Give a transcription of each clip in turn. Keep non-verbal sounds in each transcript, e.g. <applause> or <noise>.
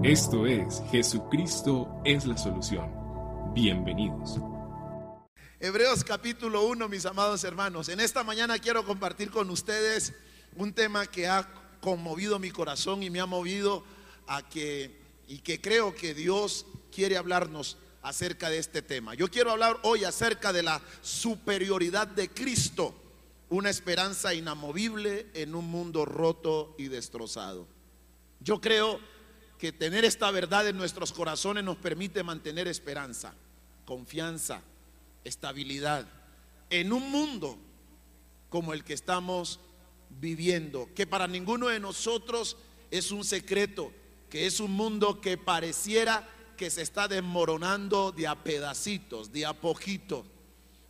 Esto es Jesucristo es la solución. Bienvenidos. Hebreos capítulo 1, mis amados hermanos. En esta mañana quiero compartir con ustedes un tema que ha conmovido mi corazón y me ha movido a que y que creo que Dios quiere hablarnos acerca de este tema. Yo quiero hablar hoy acerca de la superioridad de Cristo, una esperanza inamovible en un mundo roto y destrozado. Yo creo que tener esta verdad en nuestros corazones nos permite mantener esperanza, confianza, estabilidad en un mundo como el que estamos viviendo, que para ninguno de nosotros es un secreto, que es un mundo que pareciera que se está desmoronando de a pedacitos, de a poquito.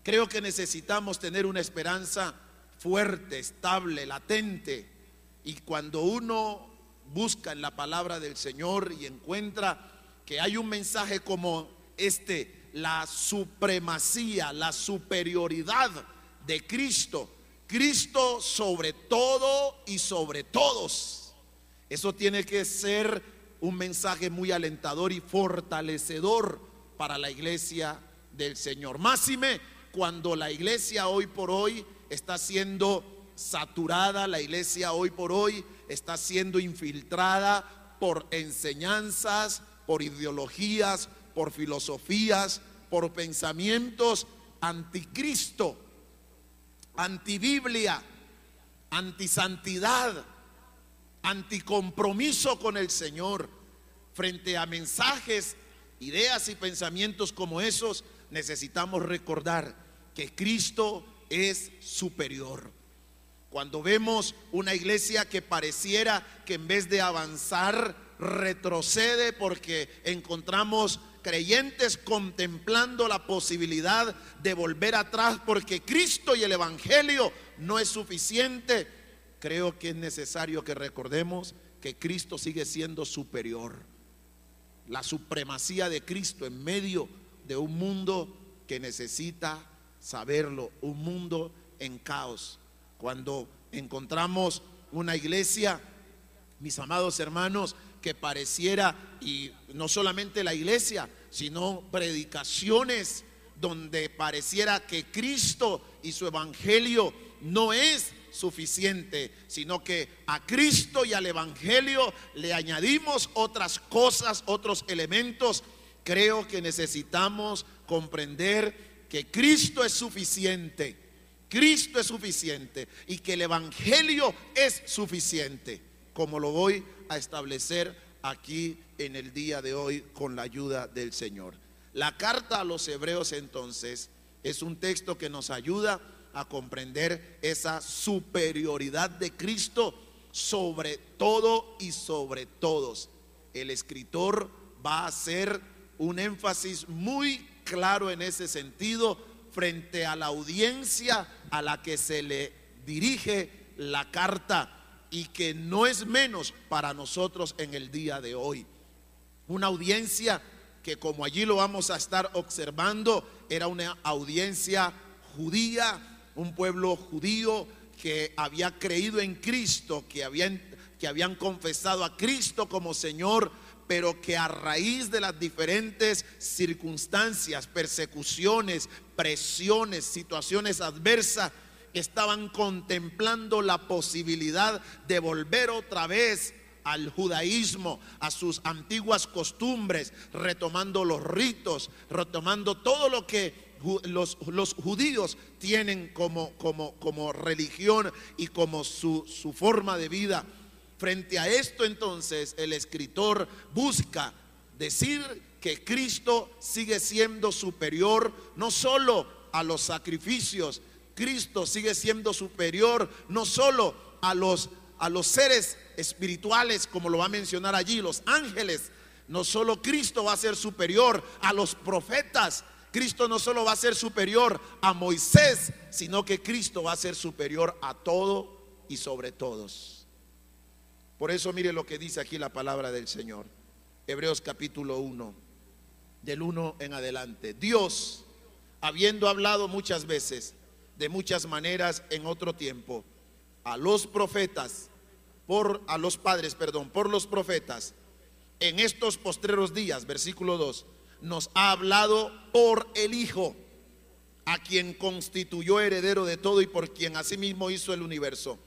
Creo que necesitamos tener una esperanza fuerte, estable, latente. Y cuando uno busca en la palabra del Señor y encuentra que hay un mensaje como este, la supremacía, la superioridad de Cristo. Cristo sobre todo y sobre todos. Eso tiene que ser un mensaje muy alentador y fortalecedor para la iglesia del Señor. Máxime cuando la iglesia hoy por hoy está siendo saturada, la iglesia hoy por hoy está siendo infiltrada por enseñanzas, por ideologías, por filosofías, por pensamientos anticristo, antibiblia, antisantidad, anticompromiso con el Señor. Frente a mensajes, ideas y pensamientos como esos, necesitamos recordar que Cristo es superior. Cuando vemos una iglesia que pareciera que en vez de avanzar, retrocede porque encontramos creyentes contemplando la posibilidad de volver atrás porque Cristo y el Evangelio no es suficiente, creo que es necesario que recordemos que Cristo sigue siendo superior. La supremacía de Cristo en medio de un mundo que necesita saberlo, un mundo en caos. Cuando encontramos una iglesia, mis amados hermanos, que pareciera, y no solamente la iglesia, sino predicaciones donde pareciera que Cristo y su evangelio no es suficiente, sino que a Cristo y al evangelio le añadimos otras cosas, otros elementos. Creo que necesitamos comprender que Cristo es suficiente Cristo es suficiente y que el Evangelio es suficiente, como lo voy a establecer aquí en el día de hoy con la ayuda del Señor. La carta a los hebreos entonces es un texto que nos ayuda a comprender esa superioridad de Cristo sobre todo y sobre todos. El escritor va a hacer un énfasis muy claro en ese sentido frente a la audiencia a la que se le dirige la carta y que no es menos para nosotros en el día de hoy. Una audiencia que como allí lo vamos a estar observando, era una audiencia judía, un pueblo judío que había creído en Cristo, que habían, que habían confesado a Cristo como Señor, pero que a raíz de las diferentes circunstancias, persecuciones, presiones, situaciones adversas, estaban contemplando la posibilidad de volver otra vez al judaísmo, a sus antiguas costumbres, retomando los ritos, retomando todo lo que los, los judíos tienen como, como, como religión y como su, su forma de vida. Frente a esto entonces el escritor busca decir que Cristo sigue siendo superior no solo a los sacrificios, Cristo sigue siendo superior no solo a los, a los seres espirituales, como lo va a mencionar allí, los ángeles. No solo Cristo va a ser superior a los profetas, Cristo no solo va a ser superior a Moisés, sino que Cristo va a ser superior a todo y sobre todos. Por eso mire lo que dice aquí la palabra del Señor. Hebreos capítulo 1, del 1 en adelante. Dios, habiendo hablado muchas veces, de muchas maneras en otro tiempo, a los profetas, por a los padres, perdón, por los profetas, en estos postreros días, versículo 2, nos ha hablado por el Hijo, a quien constituyó heredero de todo y por quien asimismo hizo el universo,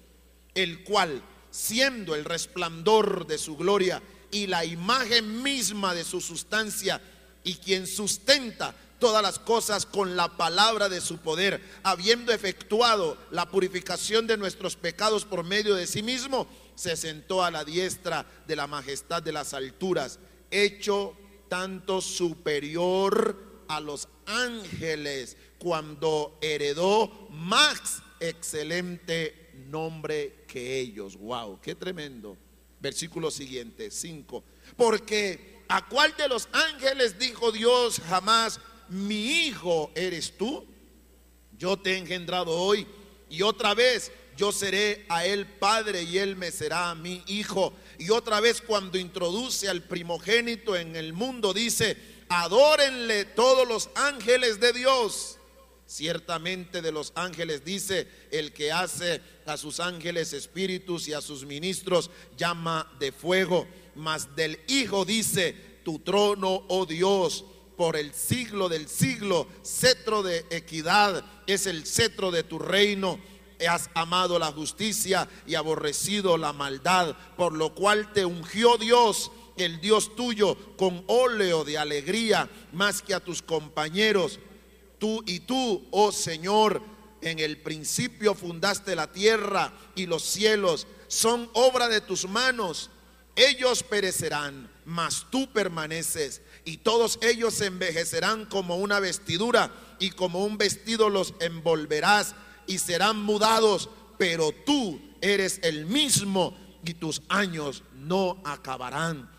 el cual, siendo el resplandor de su gloria y la imagen misma de su sustancia, y quien sustenta todas las cosas con la palabra de su poder, habiendo efectuado la purificación de nuestros pecados por medio de sí mismo, se sentó a la diestra de la majestad de las alturas, hecho tanto superior a los ángeles, cuando heredó más excelente nombre que ellos. Wow, qué tremendo. Versículo siguiente, 5. Porque a cuál de los ángeles dijo Dios jamás, mi hijo eres tú? Yo te he engendrado hoy y otra vez yo seré a él padre y él me será mi hijo. Y otra vez cuando introduce al primogénito en el mundo dice, adórenle todos los ángeles de Dios. Ciertamente de los ángeles dice, el que hace a sus ángeles espíritus y a sus ministros llama de fuego. Mas del Hijo dice, tu trono, oh Dios, por el siglo del siglo, cetro de equidad es el cetro de tu reino has amado la justicia y aborrecido la maldad, por lo cual te ungió Dios, el Dios tuyo, con óleo de alegría más que a tus compañeros. Tú y tú, oh Señor, en el principio fundaste la tierra y los cielos, son obra de tus manos. Ellos perecerán, mas tú permaneces, y todos ellos se envejecerán como una vestidura, y como un vestido los envolverás y serán mudados, pero tú eres el mismo y tus años no acabarán.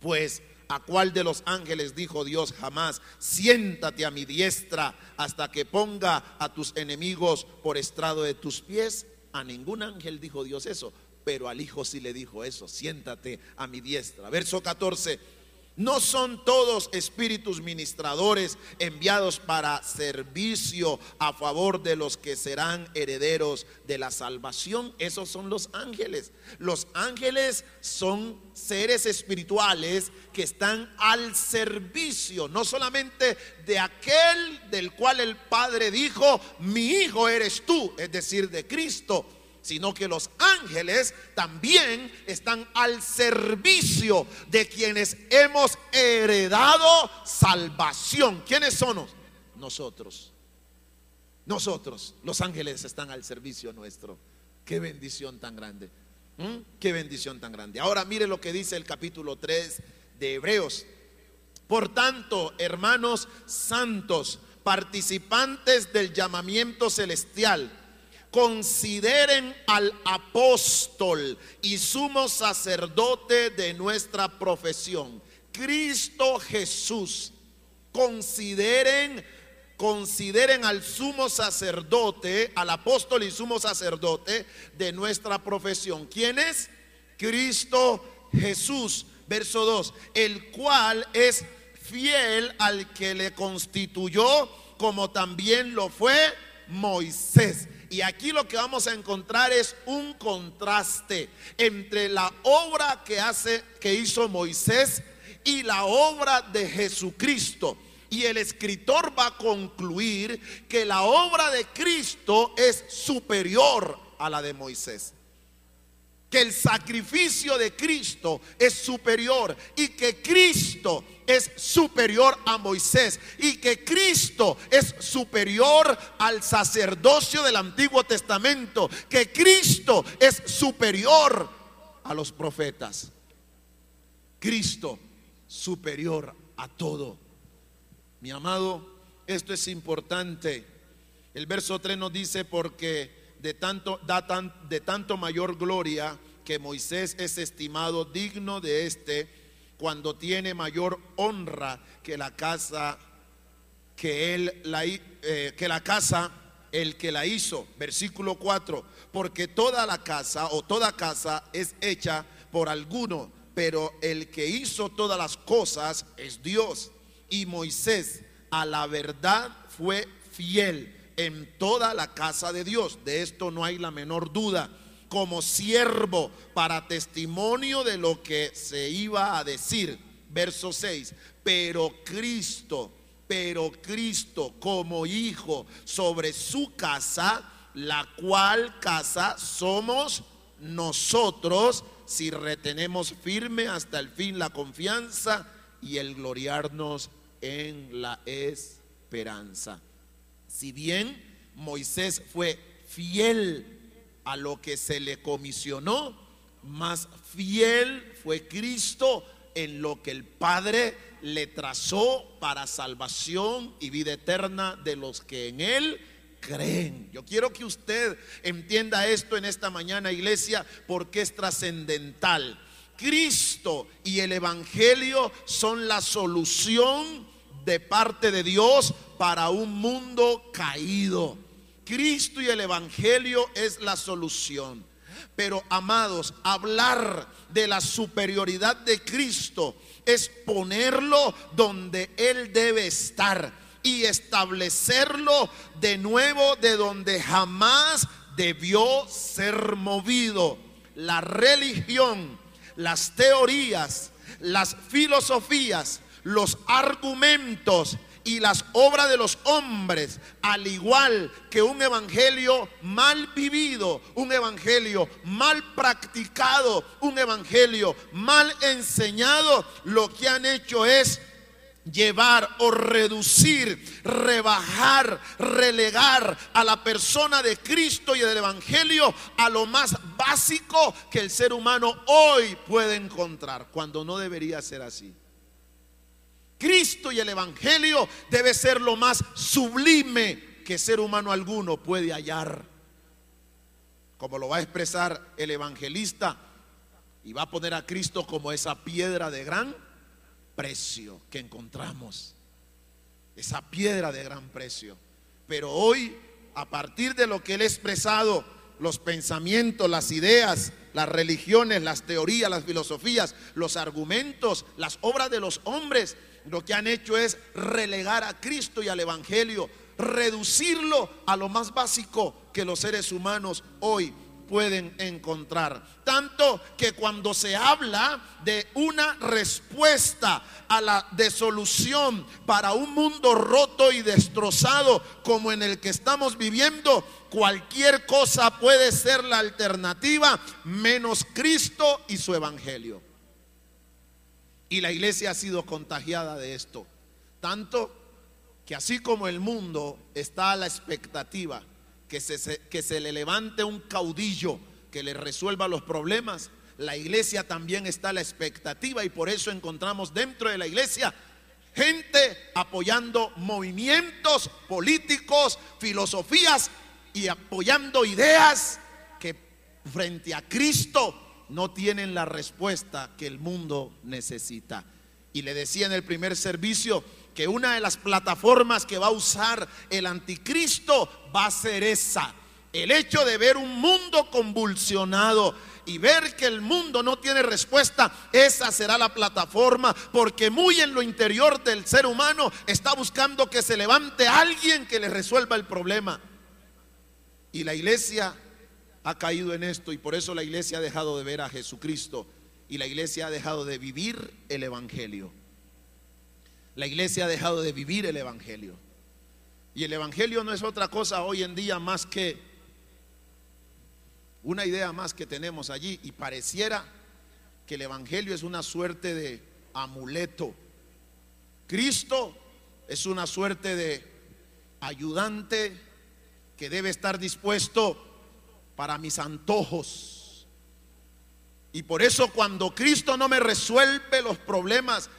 Pues a cuál de los ángeles dijo Dios jamás, siéntate a mi diestra hasta que ponga a tus enemigos por estrado de tus pies. A ningún ángel dijo Dios eso, pero al Hijo sí le dijo eso, siéntate a mi diestra. Verso 14. No son todos espíritus ministradores enviados para servicio a favor de los que serán herederos de la salvación. Esos son los ángeles. Los ángeles son seres espirituales que están al servicio, no solamente de aquel del cual el Padre dijo, mi hijo eres tú, es decir, de Cristo sino que los ángeles también están al servicio de quienes hemos heredado salvación. ¿Quiénes son? Nosotros. Nosotros, los ángeles están al servicio nuestro. Qué bendición tan grande. Qué bendición tan grande. Ahora mire lo que dice el capítulo 3 de Hebreos. Por tanto, hermanos santos, participantes del llamamiento celestial, consideren al apóstol y sumo sacerdote de nuestra profesión, Cristo Jesús. Consideren, consideren al sumo sacerdote, al apóstol y sumo sacerdote de nuestra profesión. ¿Quién es? Cristo Jesús. Verso 2, el cual es fiel al que le constituyó, como también lo fue Moisés. Y aquí lo que vamos a encontrar es un contraste entre la obra que hace que hizo Moisés y la obra de Jesucristo. Y el escritor va a concluir que la obra de Cristo es superior a la de Moisés que el sacrificio de Cristo es superior y que Cristo es superior a Moisés y que Cristo es superior al sacerdocio del Antiguo Testamento, que Cristo es superior a los profetas. Cristo superior a todo. Mi amado, esto es importante. El verso 3 nos dice porque de tanto, da tan, de tanto mayor gloria que Moisés es estimado digno de este cuando tiene mayor honra que la casa que él la, eh, que la casa el que la hizo. Versículo 4 porque toda la casa o toda casa es hecha por alguno pero el que hizo todas las cosas es Dios. Y Moisés a la verdad fue fiel en toda la casa de Dios. De esto no hay la menor duda. como siervo para testimonio de lo que se iba a decir. Verso 6. Pero Cristo, pero Cristo como hijo sobre su casa, la cual casa somos nosotros si retenemos firme hasta el fin la confianza y el gloriarnos en la esperanza. Si bien Moisés fue fiel a lo que se le comisionó, más fiel fue Cristo en lo que el Padre le trazó para salvación y vida eterna de los que en Él creen. Yo quiero que usted entienda esto en esta mañana, iglesia, porque es trascendental. Cristo y el Evangelio son la solución de parte de Dios para un mundo caído. Cristo y el Evangelio es la solución. Pero amados, hablar de la superioridad de Cristo es ponerlo donde Él debe estar y establecerlo de nuevo de donde jamás debió ser movido. La religión, las teorías, las filosofías, los argumentos y las obras de los hombres, al igual que un evangelio mal vivido, un evangelio mal practicado, un evangelio mal enseñado, lo que han hecho es llevar o reducir, rebajar, relegar a la persona de Cristo y del Evangelio a lo más básico que el ser humano hoy puede encontrar, cuando no debería ser así. Cristo y el Evangelio debe ser lo más sublime que ser humano alguno puede hallar. Como lo va a expresar el evangelista y va a poner a Cristo como esa piedra de gran precio que encontramos. Esa piedra de gran precio. Pero hoy, a partir de lo que él ha expresado, los pensamientos, las ideas, las religiones, las teorías, las filosofías, los argumentos, las obras de los hombres, lo que han hecho es relegar a Cristo y al Evangelio, reducirlo a lo más básico que los seres humanos hoy pueden encontrar. Tanto que cuando se habla de una respuesta a la desolución para un mundo roto y destrozado como en el que estamos viviendo, cualquier cosa puede ser la alternativa menos Cristo y su evangelio. Y la iglesia ha sido contagiada de esto. Tanto que así como el mundo está a la expectativa que se, que se le levante un caudillo que le resuelva los problemas, la iglesia también está a la expectativa y por eso encontramos dentro de la iglesia gente apoyando movimientos políticos, filosofías y apoyando ideas que frente a Cristo no tienen la respuesta que el mundo necesita. Y le decía en el primer servicio, que una de las plataformas que va a usar el anticristo va a ser esa. El hecho de ver un mundo convulsionado y ver que el mundo no tiene respuesta, esa será la plataforma, porque muy en lo interior del ser humano está buscando que se levante alguien que le resuelva el problema. Y la iglesia ha caído en esto y por eso la iglesia ha dejado de ver a Jesucristo y la iglesia ha dejado de vivir el Evangelio. La iglesia ha dejado de vivir el Evangelio. Y el Evangelio no es otra cosa hoy en día más que una idea más que tenemos allí. Y pareciera que el Evangelio es una suerte de amuleto. Cristo es una suerte de ayudante que debe estar dispuesto para mis antojos. Y por eso cuando Cristo no me resuelve los problemas,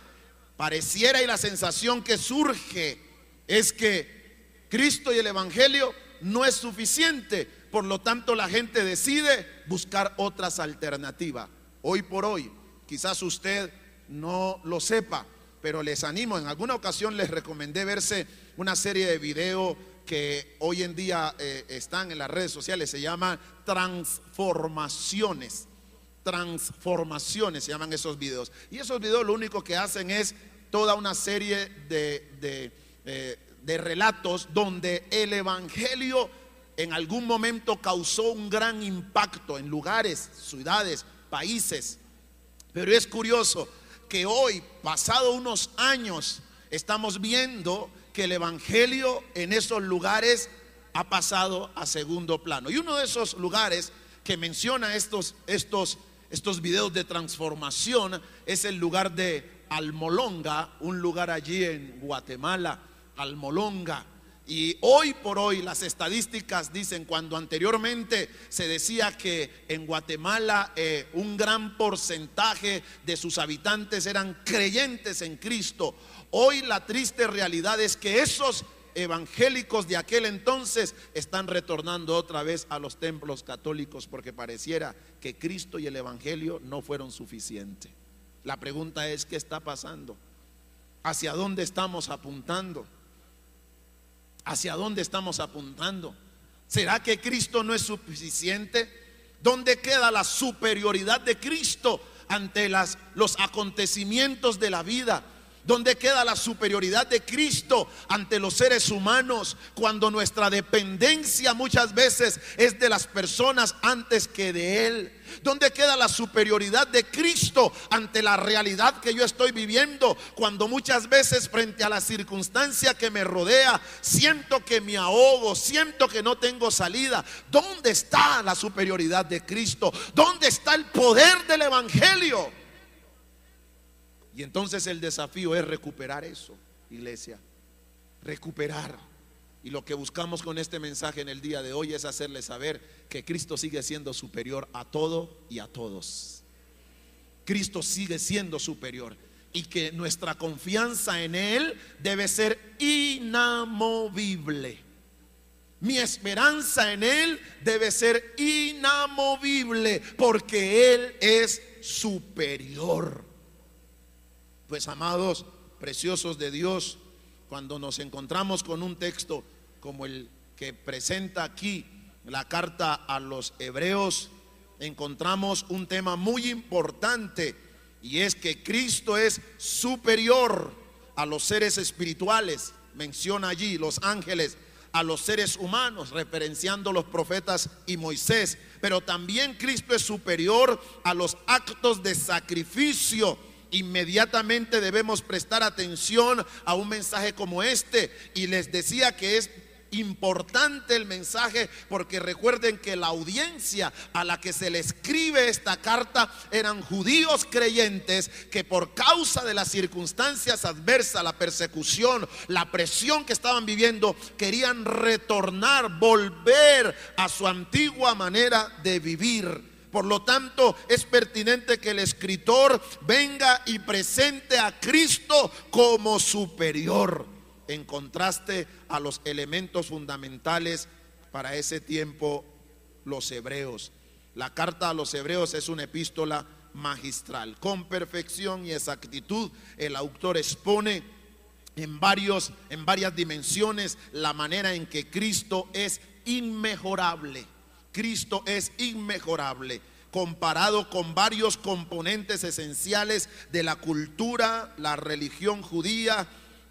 pareciera y la sensación que surge es que Cristo y el Evangelio no es suficiente. Por lo tanto, la gente decide buscar otras alternativas. Hoy por hoy, quizás usted no lo sepa, pero les animo, en alguna ocasión les recomendé verse una serie de videos que hoy en día eh, están en las redes sociales, se llama Transformaciones. Transformaciones se llaman esos videos. Y esos videos lo único que hacen es toda una serie de, de, eh, de relatos donde el Evangelio en algún momento causó un gran impacto en lugares, ciudades, países. Pero es curioso que hoy, pasado unos años, estamos viendo que el Evangelio en esos lugares ha pasado a segundo plano. Y uno de esos lugares que menciona estos, estos, estos videos de transformación es el lugar de Almolonga, un lugar allí en Guatemala, Almolonga. Y hoy por hoy las estadísticas dicen, cuando anteriormente se decía que en Guatemala eh, un gran porcentaje de sus habitantes eran creyentes en Cristo, hoy la triste realidad es que esos evangélicos de aquel entonces están retornando otra vez a los templos católicos porque pareciera que Cristo y el Evangelio no fueron suficientes. La pregunta es, ¿qué está pasando? ¿Hacia dónde estamos apuntando? ¿Hacia dónde estamos apuntando? ¿Será que Cristo no es suficiente? ¿Dónde queda la superioridad de Cristo ante los acontecimientos de la vida? ¿Dónde queda la superioridad de Cristo ante los seres humanos cuando nuestra dependencia muchas veces es de las personas antes que de Él? ¿Dónde queda la superioridad de Cristo ante la realidad que yo estoy viviendo cuando muchas veces frente a la circunstancia que me rodea siento que me ahogo, siento que no tengo salida? ¿Dónde está la superioridad de Cristo? ¿Dónde está el poder del Evangelio? Y entonces el desafío es recuperar eso, iglesia. Recuperar. Y lo que buscamos con este mensaje en el día de hoy es hacerle saber que Cristo sigue siendo superior a todo y a todos. Cristo sigue siendo superior y que nuestra confianza en Él debe ser inamovible. Mi esperanza en Él debe ser inamovible porque Él es superior. Pues amados, preciosos de Dios, cuando nos encontramos con un texto como el que presenta aquí la carta a los hebreos, encontramos un tema muy importante y es que Cristo es superior a los seres espirituales, menciona allí los ángeles, a los seres humanos, referenciando los profetas y Moisés, pero también Cristo es superior a los actos de sacrificio inmediatamente debemos prestar atención a un mensaje como este. Y les decía que es importante el mensaje porque recuerden que la audiencia a la que se le escribe esta carta eran judíos creyentes que por causa de las circunstancias adversas, la persecución, la presión que estaban viviendo, querían retornar, volver a su antigua manera de vivir. Por lo tanto, es pertinente que el escritor venga y presente a Cristo como superior, en contraste a los elementos fundamentales para ese tiempo, los hebreos. La carta a los hebreos es una epístola magistral. Con perfección y exactitud, el autor expone en, varios, en varias dimensiones la manera en que Cristo es inmejorable Cristo es inmejorable comparado con varios componentes esenciales de la cultura, la religión judía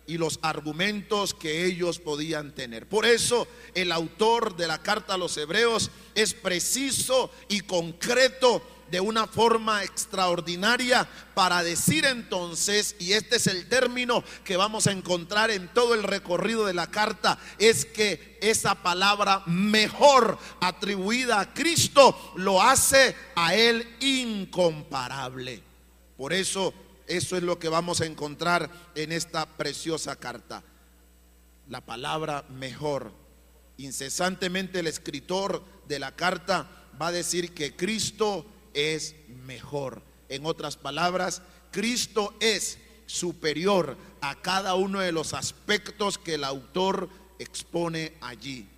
y los argumentos que ellos podían tener. Por eso el autor de la carta a los hebreos es preciso y concreto de una forma extraordinaria para decir entonces, y este es el término que vamos a encontrar en todo el recorrido de la carta, es que esa palabra mejor atribuida a Cristo lo hace a Él incomparable. Por eso, eso es lo que vamos a encontrar en esta preciosa carta. La palabra mejor. Incesantemente el escritor de la carta va a decir que Cristo es mejor. En otras palabras, Cristo es superior a cada uno de los aspectos que el autor expone allí.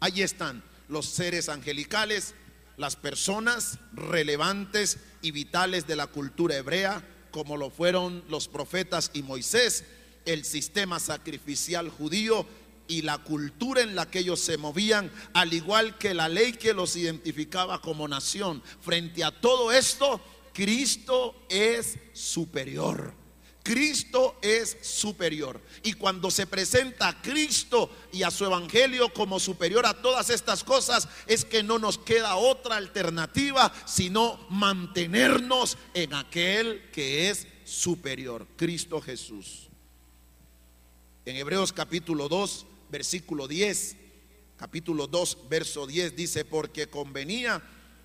Allí están los seres angelicales, las personas relevantes y vitales de la cultura hebrea, como lo fueron los profetas y Moisés, el sistema sacrificial judío y la cultura en la que ellos se movían, al igual que la ley que los identificaba como nación. Frente a todo esto, Cristo es superior. Cristo es superior. Y cuando se presenta a Cristo y a su evangelio como superior a todas estas cosas, es que no nos queda otra alternativa sino mantenernos en aquel que es superior, Cristo Jesús. En Hebreos capítulo 2, versículo 10, capítulo 2, verso 10 dice, porque convenía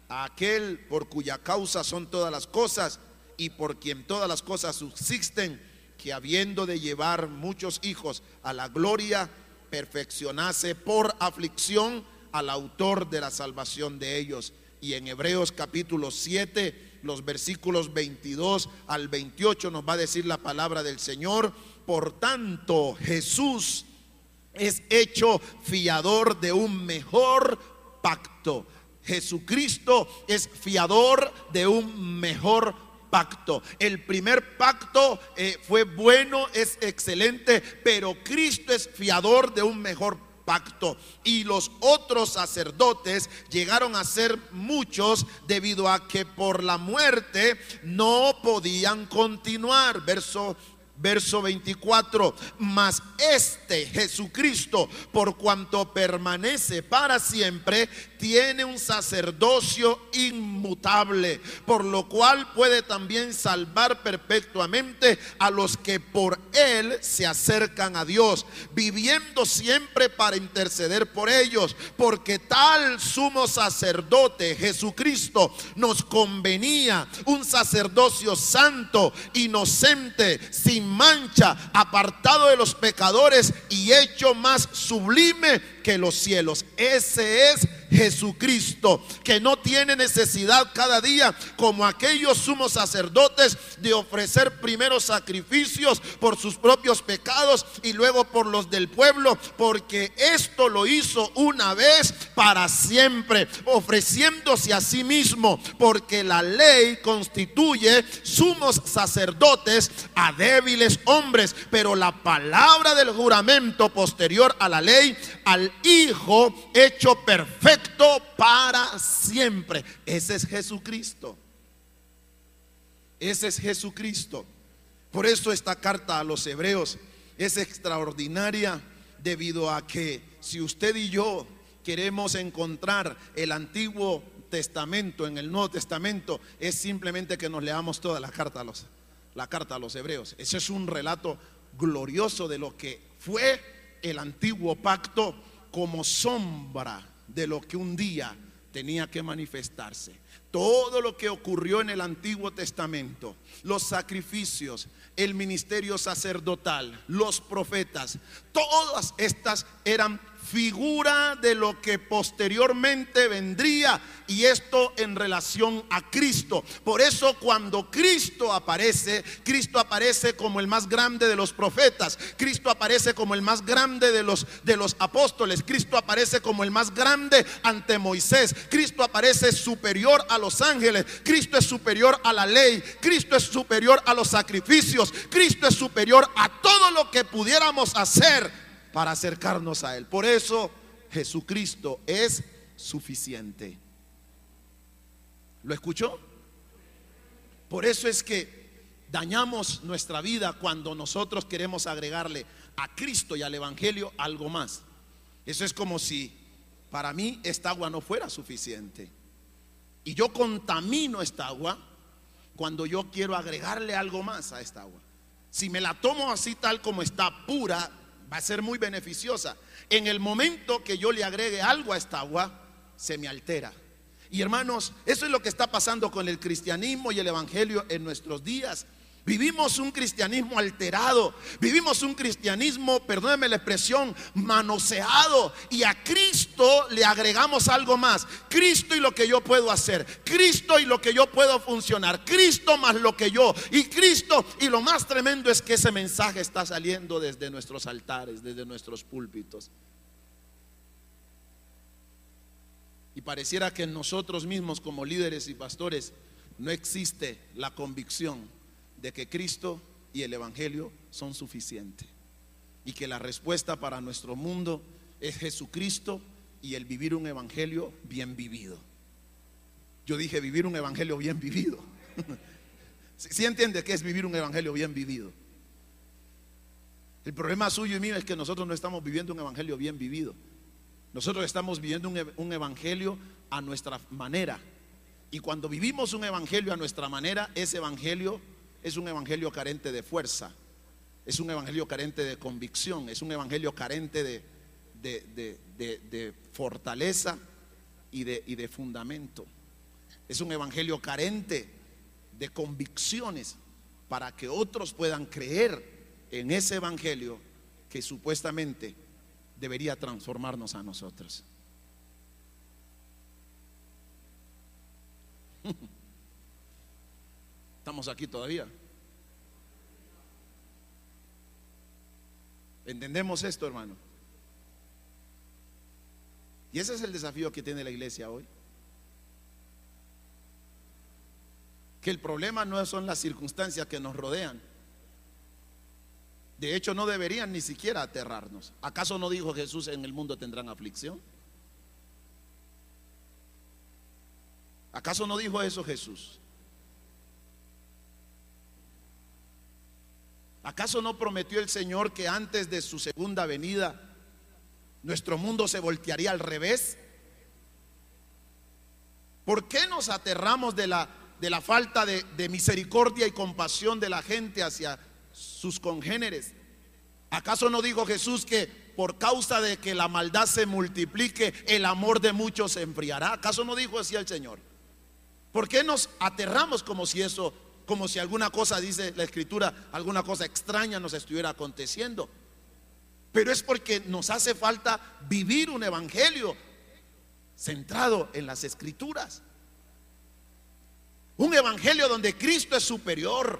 a aquel por cuya causa son todas las cosas y por quien todas las cosas subsisten, que habiendo de llevar muchos hijos a la gloria, perfeccionase por aflicción al autor de la salvación de ellos. Y en Hebreos capítulo 7, los versículos 22 al 28 nos va a decir la palabra del Señor. Por tanto, Jesús es hecho fiador de un mejor pacto. Jesucristo es fiador de un mejor pacto. El primer pacto eh, fue bueno, es excelente, pero Cristo es fiador de un mejor pacto. Y los otros sacerdotes llegaron a ser muchos debido a que por la muerte no podían continuar. Verso Verso 24, mas este Jesucristo, por cuanto permanece para siempre, tiene un sacerdocio inmutable, por lo cual puede también salvar perpetuamente a los que por él se acercan a Dios, viviendo siempre para interceder por ellos, porque tal sumo sacerdote Jesucristo nos convenía, un sacerdocio santo, inocente, sin mancha, apartado de los pecadores y hecho más sublime que los cielos. Ese es Jesucristo, que no tiene necesidad cada día, como aquellos sumos sacerdotes, de ofrecer primero sacrificios por sus propios pecados y luego por los del pueblo, porque esto lo hizo una vez para siempre, ofreciéndose a sí mismo, porque la ley constituye sumos sacerdotes a débiles hombres, pero la palabra del juramento posterior a la ley, al Hijo hecho perfecto para siempre. Ese es Jesucristo. Ese es Jesucristo. Por eso esta carta a los hebreos es extraordinaria debido a que si usted y yo queremos encontrar el Antiguo Testamento en el Nuevo Testamento, es simplemente que nos leamos toda la carta a los, la carta a los hebreos. Ese es un relato glorioso de lo que fue el antiguo pacto como sombra de lo que un día tenía que manifestarse. Todo lo que ocurrió en el Antiguo Testamento, los sacrificios, el ministerio sacerdotal, los profetas, todas estas eran figura de lo que posteriormente vendría y esto en relación a Cristo. Por eso cuando Cristo aparece, Cristo aparece como el más grande de los profetas, Cristo aparece como el más grande de los de los apóstoles, Cristo aparece como el más grande ante Moisés, Cristo aparece superior a los ángeles, Cristo es superior a la ley, Cristo es superior a los sacrificios, Cristo es superior a todo lo que pudiéramos hacer para acercarnos a Él. Por eso Jesucristo es suficiente. ¿Lo escuchó? Por eso es que dañamos nuestra vida cuando nosotros queremos agregarle a Cristo y al Evangelio algo más. Eso es como si para mí esta agua no fuera suficiente. Y yo contamino esta agua cuando yo quiero agregarle algo más a esta agua. Si me la tomo así tal como está pura, va a ser muy beneficiosa. En el momento que yo le agregue algo a esta agua, se me altera. Y hermanos, eso es lo que está pasando con el cristianismo y el evangelio en nuestros días. Vivimos un cristianismo alterado, vivimos un cristianismo, perdóneme la expresión, manoseado. Y a Cristo le agregamos algo más. Cristo y lo que yo puedo hacer. Cristo y lo que yo puedo funcionar. Cristo más lo que yo. Y Cristo. Y lo más tremendo es que ese mensaje está saliendo desde nuestros altares, desde nuestros púlpitos. Y pareciera que en nosotros mismos como líderes y pastores no existe la convicción de que Cristo y el Evangelio son suficientes y que la respuesta para nuestro mundo es Jesucristo y el vivir un Evangelio bien vivido. Yo dije vivir un Evangelio bien vivido. <laughs> Si entiende qué es vivir un Evangelio bien vivido? El problema suyo y mío es que nosotros no estamos viviendo un evangelio bien vivido. Nosotros estamos viviendo un, evangelio a nuestra manera. Y cuando vivimos un evangelio a nuestra manera, ese evangelio es un evangelio carente de fuerza, es un evangelio carente de convicción, es un evangelio carente de, de, fortaleza y, y de fundamento. Es un evangelio carente de convicciones para que otros puedan creer en ese evangelio que supuestamente debería transformarnos a nosotros. <laughs> Estamos aquí todavía. ¿Entendemos esto, hermano? Y ese es el desafío que tiene la iglesia hoy. Que el problema no son las circunstancias que nos rodean. De hecho, no deberían ni siquiera aterrarnos. ¿Acaso no dijo Jesús en el mundo tendrán aflicción? ¿Acaso no dijo eso Jesús? ¿Acaso no prometió el Señor que antes de su segunda venida nuestro mundo se voltearía al revés? ¿Por qué nos aterramos de la, de la falta de, de misericordia y compasión de la gente hacia sus congéneres? ¿Acaso no dijo Jesús que por causa de que la maldad se multiplique, el amor de muchos se enfriará? ¿Acaso no dijo así el Señor? ¿Por qué nos aterramos como si eso, como si alguna cosa, dice la escritura, alguna cosa extraña nos estuviera aconteciendo? Pero es porque nos hace falta vivir un evangelio centrado en las escrituras. Un evangelio donde Cristo es superior.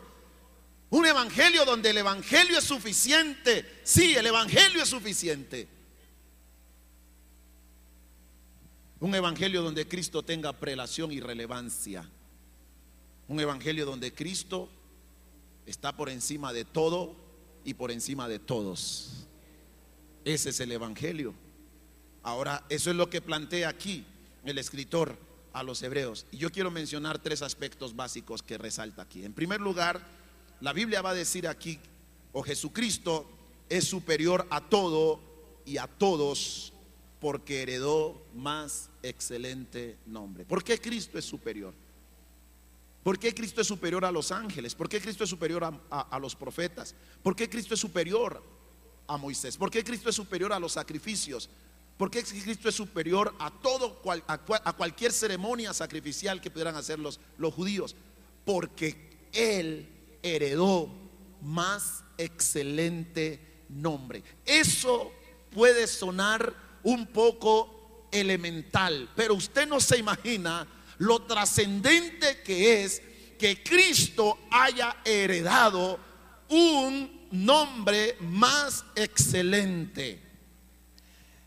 Un evangelio donde el evangelio es suficiente. Sí, el evangelio es suficiente. Un evangelio donde Cristo tenga prelación y relevancia. Un evangelio donde Cristo está por encima de todo y por encima de todos. Ese es el evangelio. Ahora, eso es lo que plantea aquí el escritor a los hebreos. Y yo quiero mencionar tres aspectos básicos que resalta aquí. En primer lugar, la Biblia va a decir aquí, o Jesucristo es superior a todo y a todos porque heredó más excelente nombre. ¿Por qué Cristo es superior? ¿Por qué Cristo es superior a los ángeles? ¿Por qué Cristo es superior a, los profetas? ¿Por qué Cristo es superior a Moisés? ¿Por qué Cristo es superior a los sacrificios? ¿Por qué Cristo es superior a todo a, cualquier ceremonia sacrificial que pudieran hacer los, los judíos? Porque Él heredó más excelente nombre. Eso puede sonar un poco elemental, pero usted no se imagina lo trascendente que es que Cristo haya heredado un nombre más excelente.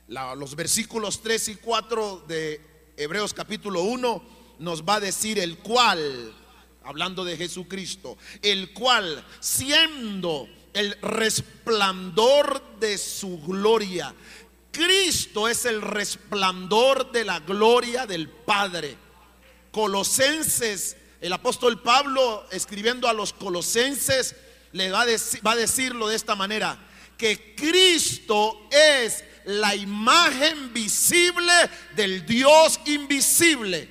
los versículos 3 y 4 de Hebreos capítulo 1 nos va a decir el cual, hablando de Jesucristo, el cual siendo el resplandor de su gloria Cristo es el resplandor de la gloria del Padre. Colosenses, el apóstol Pablo escribiendo a los colosenses, le va a, va a decirlo de esta manera, que Cristo es la imagen visible del Dios invisible.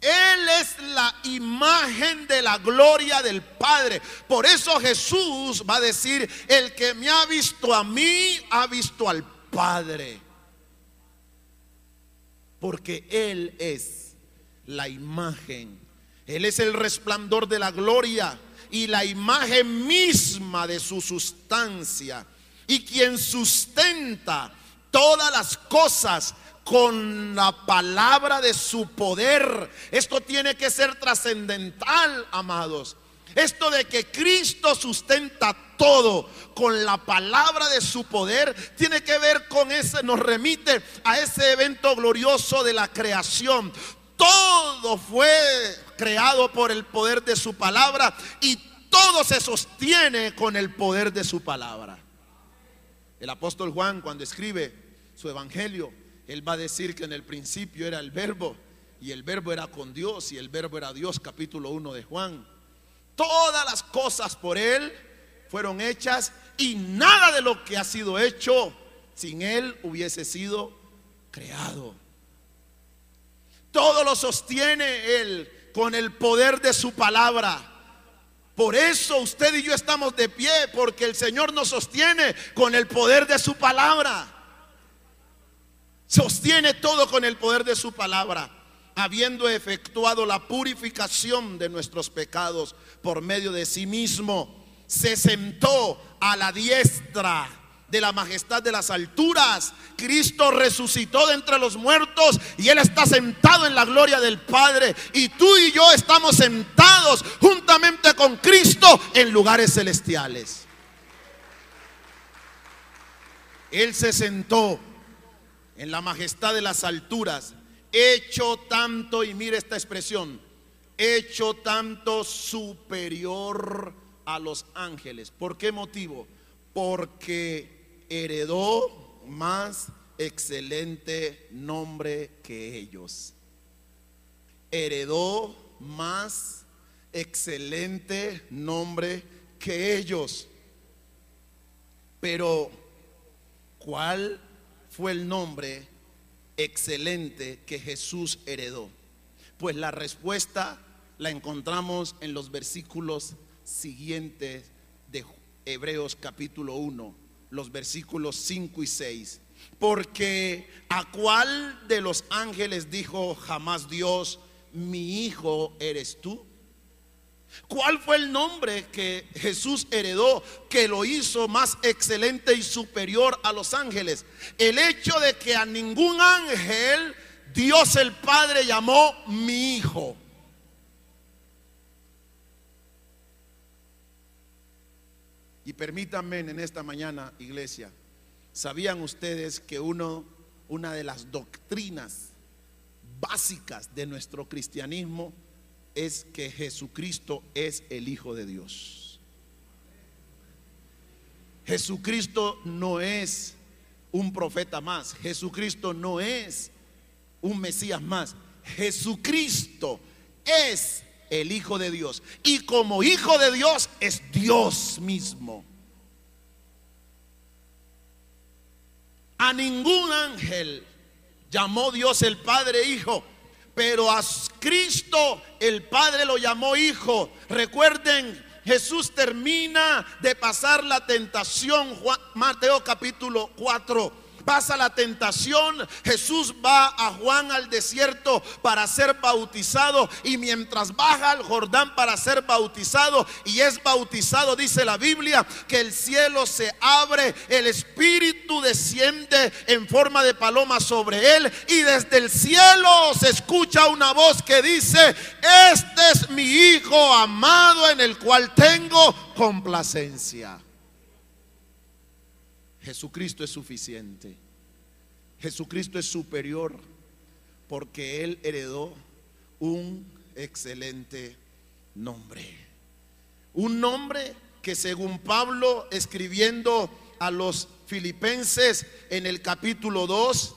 Él es la imagen de la gloria del Padre. Por eso Jesús va a decir, el que me ha visto a mí, ha visto al Padre. Porque Él es la imagen. Él es el resplandor de la gloria y la imagen misma de su sustancia. Y quien sustenta todas las cosas con la palabra de su poder. Esto tiene que ser trascendental, amados. Esto de que Cristo sustenta todo con la palabra de su poder tiene que ver con ese, nos remite a ese evento glorioso de la creación. Todo fue creado por el poder de su palabra y todo se sostiene con el poder de su palabra. El apóstol Juan cuando escribe su evangelio él va a decir que en el principio era el verbo y el verbo era con Dios y el verbo era Dios, capítulo 1 de Juan. Todas las cosas por Él fueron hechas y nada de lo que ha sido hecho sin Él hubiese sido creado. Todo lo sostiene Él con el poder de su palabra. Por eso usted y yo estamos de pie, porque el Señor nos sostiene con el poder de su palabra. Sostiene todo con el poder de su palabra, habiendo efectuado la purificación de nuestros pecados por medio de sí mismo. Se sentó a la diestra de la majestad de las alturas. Cristo resucitó de entre los muertos y Él está sentado en la gloria del Padre. Y tú y yo estamos sentados juntamente con Cristo en lugares celestiales. Él se sentó en la majestad de las alturas, hecho tanto, y mire esta expresión, hecho tanto superior a los ángeles. ¿Por qué motivo? Porque heredó más excelente nombre que ellos. Heredó más excelente nombre que ellos. Pero, ¿cuál fue el nombre excelente que Jesús heredó? Pues la respuesta la encontramos en los versículos siguientes de Hebreos capítulo 1 los versículos 5 y 6. Porque a cuál de los ángeles dijo jamás Dios, mi hijo eres tú? ¿Cuál fue el nombre que Jesús heredó que lo hizo más excelente y superior a los ángeles? El hecho de que a ningún ángel Dios el Padre llamó mi hijo. Y permítanme en esta mañana, iglesia, ¿sabían ustedes que uno, una de las doctrinas básicas de nuestro cristianismo es que Jesucristo es el Hijo de Dios? Jesucristo no es un profeta más, Jesucristo no es un Mesías más, Jesucristo es el Hijo de Dios. Y como Hijo de Dios es Dios mismo. A ningún ángel llamó Dios el Padre Hijo, pero a Cristo el Padre lo llamó Hijo. Recuerden, Jesús termina de pasar la tentación, Mateo capítulo 4 pasa la tentación, Jesús va a Juan al desierto para ser bautizado y mientras baja al Jordán para ser bautizado y es bautizado, dice la Biblia, que el cielo se abre, el Espíritu desciende en forma de paloma sobre él y desde el cielo se escucha una voz que dice, este es mi Hijo amado en el cual tengo complacencia. Jesucristo es suficiente. Jesucristo es superior porque Él heredó un excelente nombre. Un nombre que según Pablo escribiendo a los filipenses en el capítulo 2,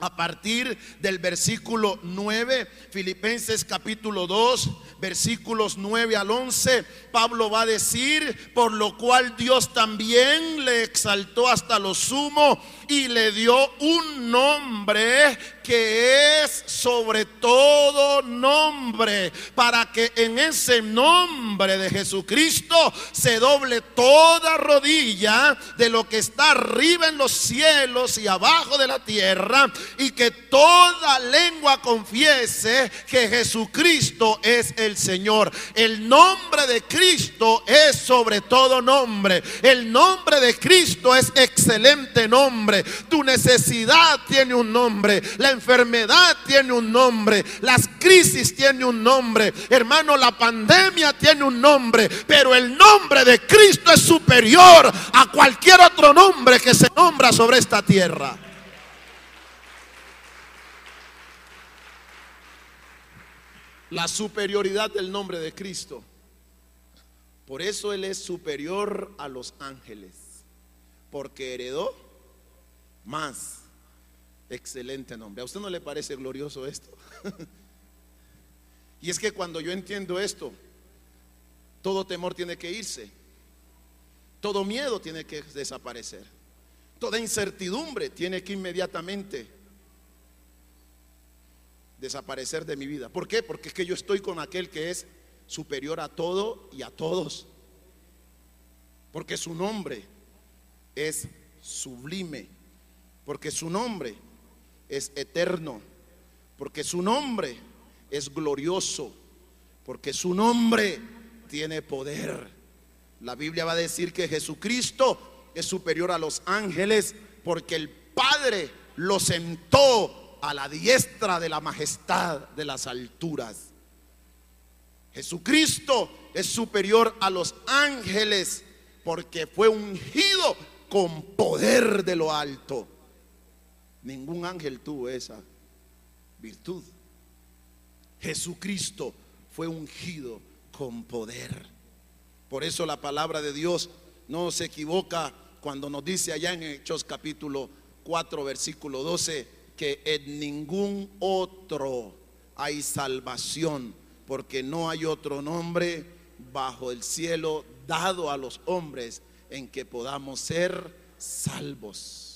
a partir del versículo 9, Filipenses capítulo 2, versículos 9 al 11, Pablo va a decir, por lo cual Dios también le exaltó hasta lo sumo y le dio un nombre que es sobre todo nombre, para que en ese nombre de Jesucristo se doble toda rodilla de lo que está arriba en los cielos y abajo de la tierra, y que toda lengua confiese que Jesucristo es el Señor. El nombre de Cristo es sobre todo nombre. El nombre de Cristo es excelente nombre. Tu necesidad tiene un nombre. La enfermedad tiene un nombre. Las crisis tienen un nombre. Hermano, la pandemia tiene un nombre. Pero el nombre de Cristo es superior a cualquier otro nombre que se nombra sobre esta tierra. La superioridad del nombre de Cristo. Por eso Él es superior a los ángeles. Porque heredó más excelente nombre. ¿A usted no le parece glorioso esto? <laughs> y es que cuando yo entiendo esto, todo temor tiene que irse. Todo miedo tiene que desaparecer. Toda incertidumbre tiene que inmediatamente desaparecer de mi vida. ¿Por qué? Porque es que yo estoy con aquel que es superior a todo y a todos. Porque su nombre es sublime. Porque su nombre es eterno. Porque su nombre es glorioso. Porque su nombre tiene poder. La Biblia va a decir que Jesucristo es superior a los ángeles porque el Padre lo sentó a la diestra de la majestad de las alturas. Jesucristo es superior a los ángeles porque fue ungido con poder de lo alto. Ningún ángel tuvo esa virtud. Jesucristo fue ungido con poder. Por eso la palabra de Dios no se equivoca cuando nos dice allá en Hechos capítulo 4 versículo 12 que en ningún otro hay salvación, porque no hay otro nombre bajo el cielo dado a los hombres en que podamos ser salvos.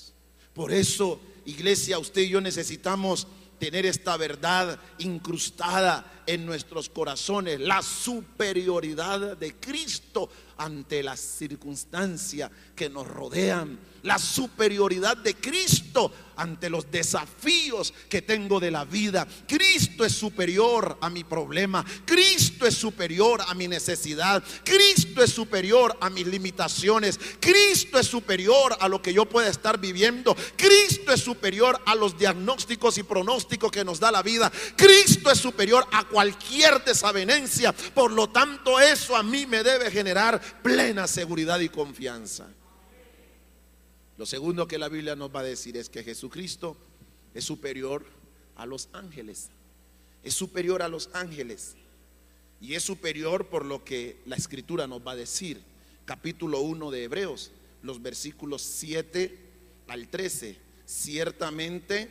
Por eso, iglesia, usted y yo necesitamos tener esta verdad incrustada en nuestros corazones, la superioridad de Cristo ante las circunstancias que nos rodean, la superioridad de Cristo ante los desafíos que tengo de la vida. Cristo es superior a mi problema, Cristo es superior a mi necesidad, Cristo es superior a mis limitaciones, Cristo es superior a lo que yo pueda estar viviendo, Cristo es superior a los diagnósticos y pronósticos que nos da la vida, Cristo es superior a cualquier desavenencia. Por lo tanto, eso a mí me debe generar plena seguridad y confianza. Lo segundo que la Biblia nos va a decir es que Jesucristo es superior a los ángeles. Es superior a los ángeles. Y es superior por lo que la escritura nos va a decir. Capítulo 1 de Hebreos, los versículos 7 al 13. Ciertamente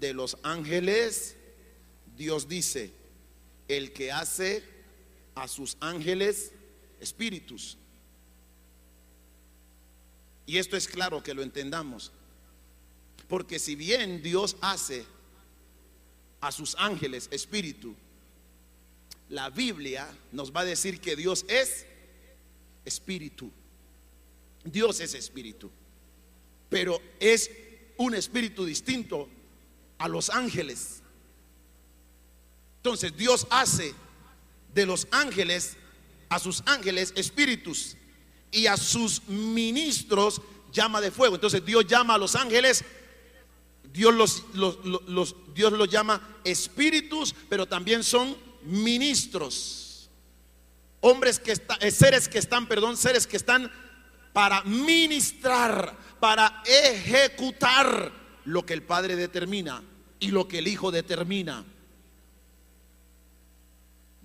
de los ángeles, Dios dice, el que hace a sus ángeles espíritus. Y esto es claro que lo entendamos. Porque si bien Dios hace a sus ángeles espíritu, la Biblia nos va a decir que Dios es espíritu. Dios es espíritu. Pero es un espíritu distinto a los ángeles. Entonces Dios hace de los ángeles, a sus ángeles espíritus y a sus ministros llama de fuego. Entonces Dios llama a los ángeles, Dios los, Dios los llama espíritus, pero también son ministros. Hombres que están, eh, seres que están, perdón, seres que están para ministrar, para ejecutar lo que el Padre determina y lo que el Hijo determina.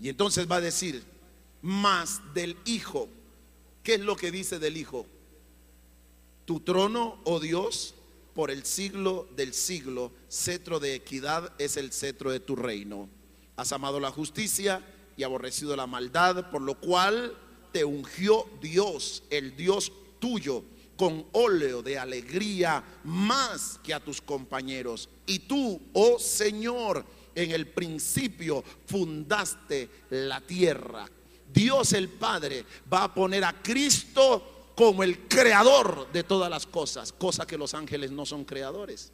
Y entonces va a decir, más del Hijo. ¿Qué es lo que dice del Hijo? Tu trono, oh Dios, por el siglo del siglo, cetro de equidad es el cetro de tu reino. Has amado la justicia y aborrecido la maldad, por lo cual te ungió Dios, el Dios tuyo, con óleo de alegría más que a tus compañeros. Y tú, oh Señor, en el principio fundaste la tierra. Dios el Padre va a poner a Cristo como el creador de todas las cosas, cosa que los ángeles no son creadores.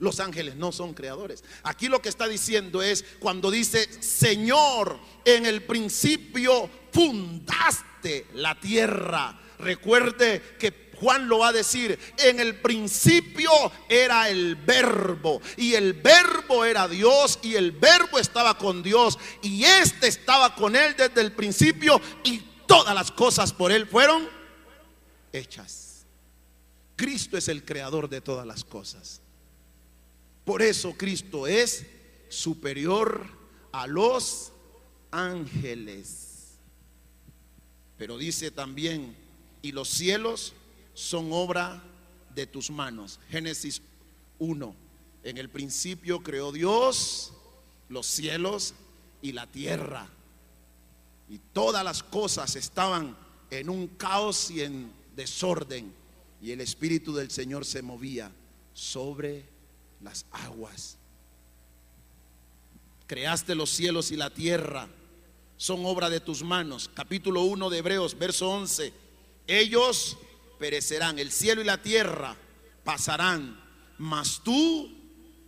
Los ángeles no son creadores. Aquí lo que está diciendo es cuando dice, Señor, en el principio fundaste la tierra. Recuerde que Juan lo va a decir, en el principio era el verbo y el verbo era Dios y el verbo estaba con Dios y éste estaba con él desde el principio y todas las cosas por él fueron hechas. Cristo es el creador de todas las cosas. Por eso Cristo es superior a los ángeles. Pero dice también, y los cielos son obra de tus manos. Génesis 1. En el principio creó Dios los cielos y la tierra. Y todas las cosas estaban en un caos y en desorden. Y el Espíritu del Señor se movía sobre las aguas. Creaste los cielos y la tierra. Son obra de tus manos. Capítulo 1 de Hebreos, verso 11. Ellos perecerán. El cielo y la tierra pasarán. Mas tú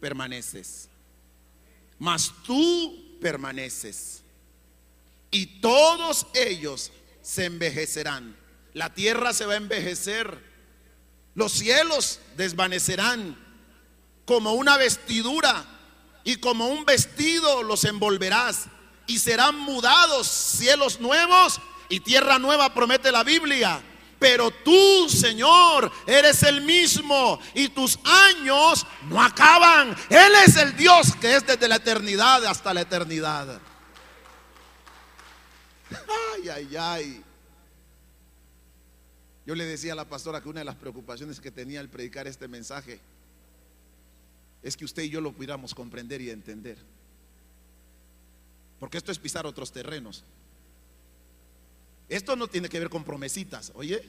permaneces. Mas tú permaneces. Y todos ellos se envejecerán. La tierra se va a envejecer. Los cielos desvanecerán como una vestidura y como un vestido los envolverás y serán mudados cielos nuevos y tierra nueva promete la Biblia. Pero tú, Señor, eres el mismo y tus años no acaban. Él es el Dios que es desde la eternidad hasta la eternidad. Ay, ay, ay. Yo le decía a la pastora que una de las preocupaciones que tenía al predicar este mensaje es que usted y yo lo pudiéramos comprender y entender. Porque esto es pisar otros terrenos. Esto no tiene que ver con promesitas, oye.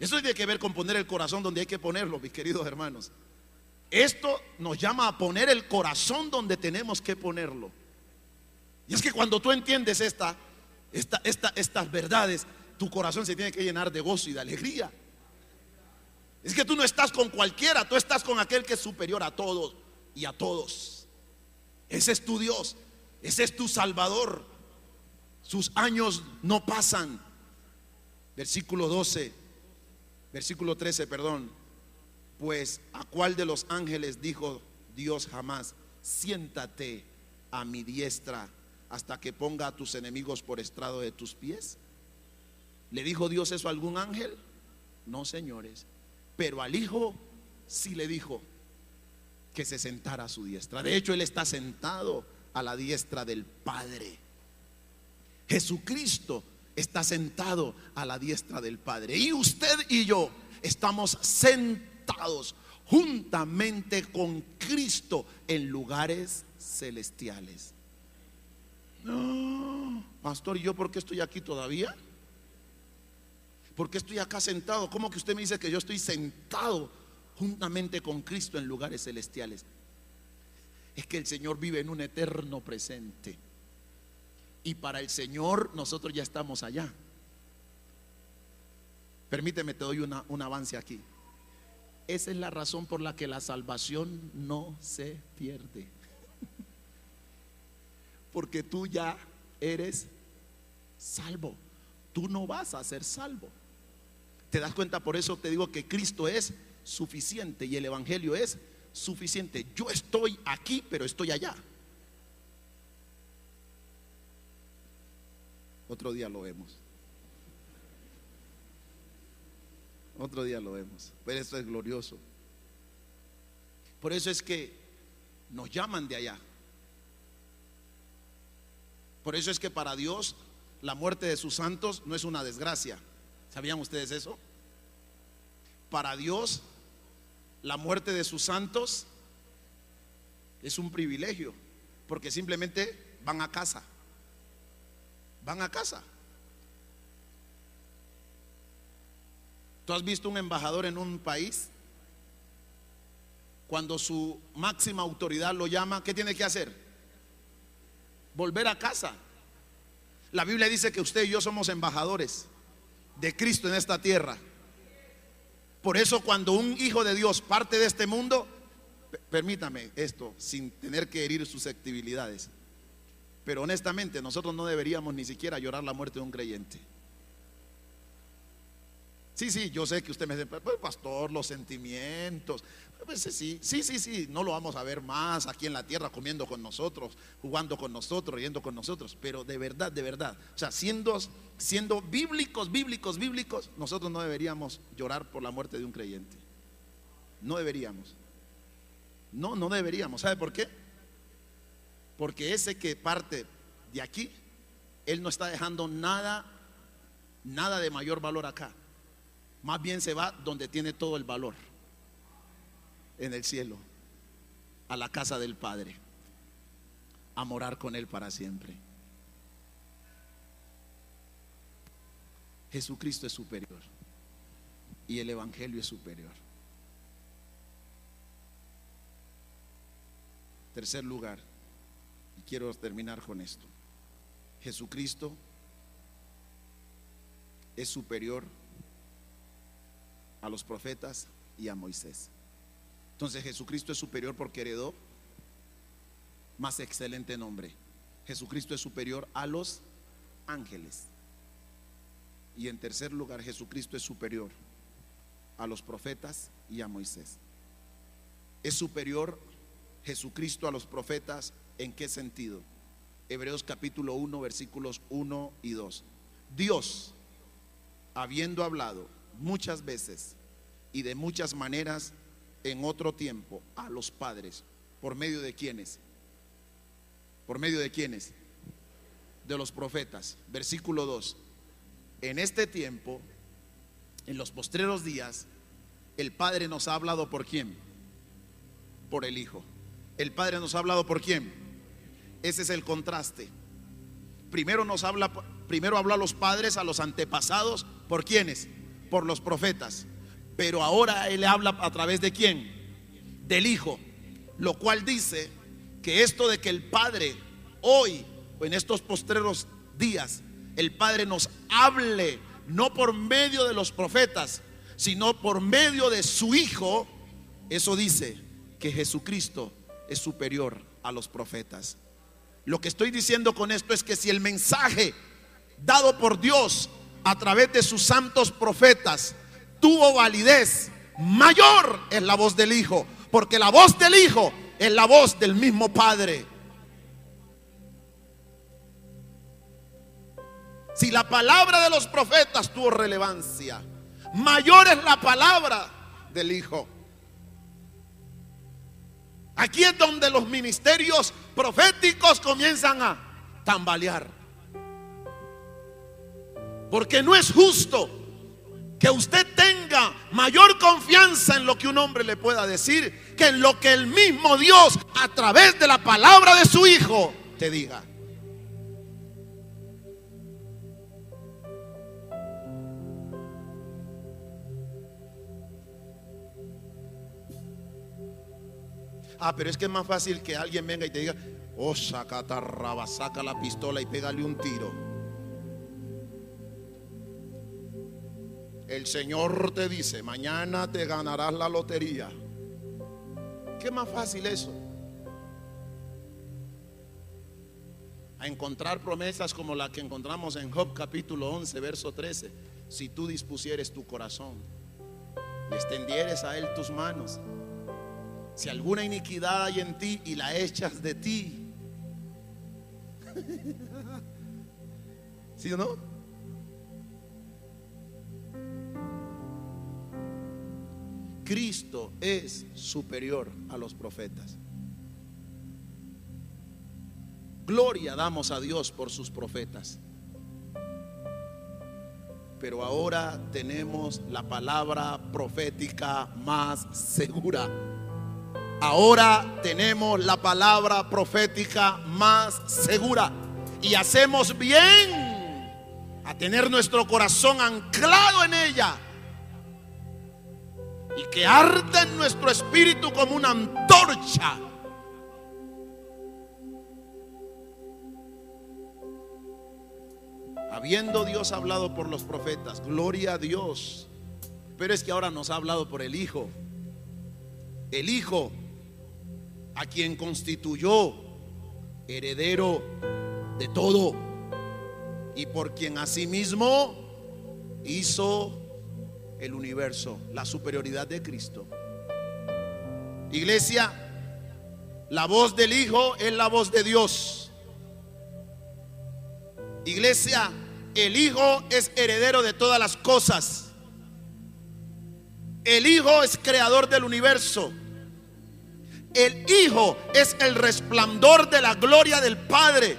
Eso tiene que ver con poner el corazón donde hay que ponerlo, mis queridos hermanos. Esto nos llama a poner el corazón donde tenemos que ponerlo. Y es que cuando tú entiendes esta, esta, estas verdades, tu corazón se tiene que llenar de gozo y de alegría. Es que tú no estás con cualquiera, tú estás con aquel que es superior a todos y a todos. Ese es tu Dios, ese es tu Salvador. Sus años no pasan. Versículo 12, versículo 13, perdón. Pues a cuál de los ángeles dijo Dios jamás, siéntate a mi diestra hasta que ponga a tus enemigos por estrado de tus pies? ¿Le dijo Dios eso a algún ángel? No, señores. Pero al Hijo sí le dijo que se sentara a su diestra. De hecho, Él está sentado a la diestra del Padre. Jesucristo está sentado a la diestra del Padre. Y usted y yo estamos sentados juntamente con Cristo en lugares celestiales. No, pastor, ¿y yo por qué estoy aquí todavía? ¿Por qué estoy acá sentado? ¿Cómo que usted me dice que yo estoy sentado juntamente con Cristo en lugares celestiales? Es que el Señor vive en un eterno presente. Y para el Señor nosotros ya estamos allá. Permíteme, te doy un avance aquí. Esa es la razón por la que la salvación no se pierde <laughs> porque tú ya eres salvo. Tú no vas a ser salvo. ¿Te das cuenta? Por eso te digo que Cristo es suficiente y el Evangelio es suficiente. Yo estoy aquí, pero estoy allá. Otro día lo vemos. Otro día lo vemos. Pero esto es glorioso. Por eso es que nos llaman de allá. Por eso es que para Dios la muerte de sus santos no es una desgracia. ¿Sabían ustedes eso? Para Dios la muerte de sus santos es un privilegio, porque simplemente van a casa. Van a casa. ¿Tú has visto un embajador en un país? Cuando su máxima autoridad lo llama, ¿qué tiene que hacer? volver a casa. La Biblia dice que usted y yo somos embajadores de Cristo en esta tierra. Por eso cuando un hijo de Dios parte de este mundo, permítame esto, sin tener que herir susceptibilidades, pero honestamente nosotros no deberíamos ni siquiera llorar la muerte de un creyente. Sí, sí, yo sé que usted me dice, pues pastor, los sentimientos. Pues sí, sí, sí, sí, no lo vamos a ver más aquí en la tierra comiendo con nosotros, jugando con nosotros, riendo con nosotros. Pero de verdad, de verdad, o sea, siendo, siendo bíblicos, bíblicos, bíblicos, nosotros no deberíamos llorar por la muerte de un creyente. No deberíamos. No, no deberíamos. ¿Sabe por qué? Porque ese que parte de aquí, él no está dejando nada, nada de mayor valor acá. Más bien se va donde tiene todo el valor, en el cielo, a la casa del Padre, a morar con Él para siempre. Jesucristo es superior y el Evangelio es superior. Tercer lugar, y quiero terminar con esto. Jesucristo es superior a los profetas y a Moisés. Entonces Jesucristo es superior porque heredó más excelente nombre. Jesucristo es superior a los ángeles. Y en tercer lugar, Jesucristo es superior a los profetas y a Moisés. Es superior Jesucristo a los profetas en qué sentido? Hebreos capítulo 1, versículos 1 y 2. Dios, habiendo hablado muchas veces y de muchas maneras en otro tiempo a los padres, ¿por medio de quiénes? ¿Por medio de quiénes? De los profetas. Versículo 2. En este tiempo, en los postreros días, el Padre nos ha hablado por quién? Por el Hijo. El Padre nos ha hablado por quién? Ese es el contraste. Primero nos habla, primero habló a los padres, a los antepasados, ¿por quiénes? Por los profetas. Pero ahora Él habla a través de quién? Del Hijo. Lo cual dice que esto de que el Padre hoy, en estos postreros días, el Padre nos hable, no por medio de los profetas, sino por medio de su Hijo, eso dice que Jesucristo es superior a los profetas. Lo que estoy diciendo con esto es que si el mensaje dado por Dios a través de sus santos profetas tuvo validez, mayor es la voz del Hijo, porque la voz del Hijo es la voz del mismo Padre. Si la palabra de los profetas tuvo relevancia, mayor es la palabra del Hijo. Aquí es donde los ministerios proféticos comienzan a tambalear. Porque no es justo que usted tenga mayor confianza en lo que un hombre le pueda decir que en lo que el mismo Dios a través de la palabra de su Hijo te diga. Ah, pero es que es más fácil que alguien venga y te diga, oh, saca raba, saca la pistola y pégale un tiro. El Señor te dice, mañana te ganarás la lotería. ¿Qué más fácil eso? A encontrar promesas como la que encontramos en Job capítulo 11, verso 13. Si tú dispusieres tu corazón y extendieres a Él tus manos, si alguna iniquidad hay en ti y la echas de ti. <laughs> ¿Sí o no? Cristo es superior a los profetas. Gloria damos a Dios por sus profetas. Pero ahora tenemos la palabra profética más segura. Ahora tenemos la palabra profética más segura y hacemos bien a tener nuestro corazón anclado en ella y que arde en nuestro espíritu como una antorcha. Habiendo Dios hablado por los profetas, gloria a Dios, pero es que ahora nos ha hablado por el Hijo. El Hijo a quien constituyó heredero de todo y por quien asimismo hizo el universo, la superioridad de Cristo. Iglesia, la voz del Hijo es la voz de Dios. Iglesia, el Hijo es heredero de todas las cosas. El Hijo es creador del universo. El Hijo es el resplandor de la gloria del Padre.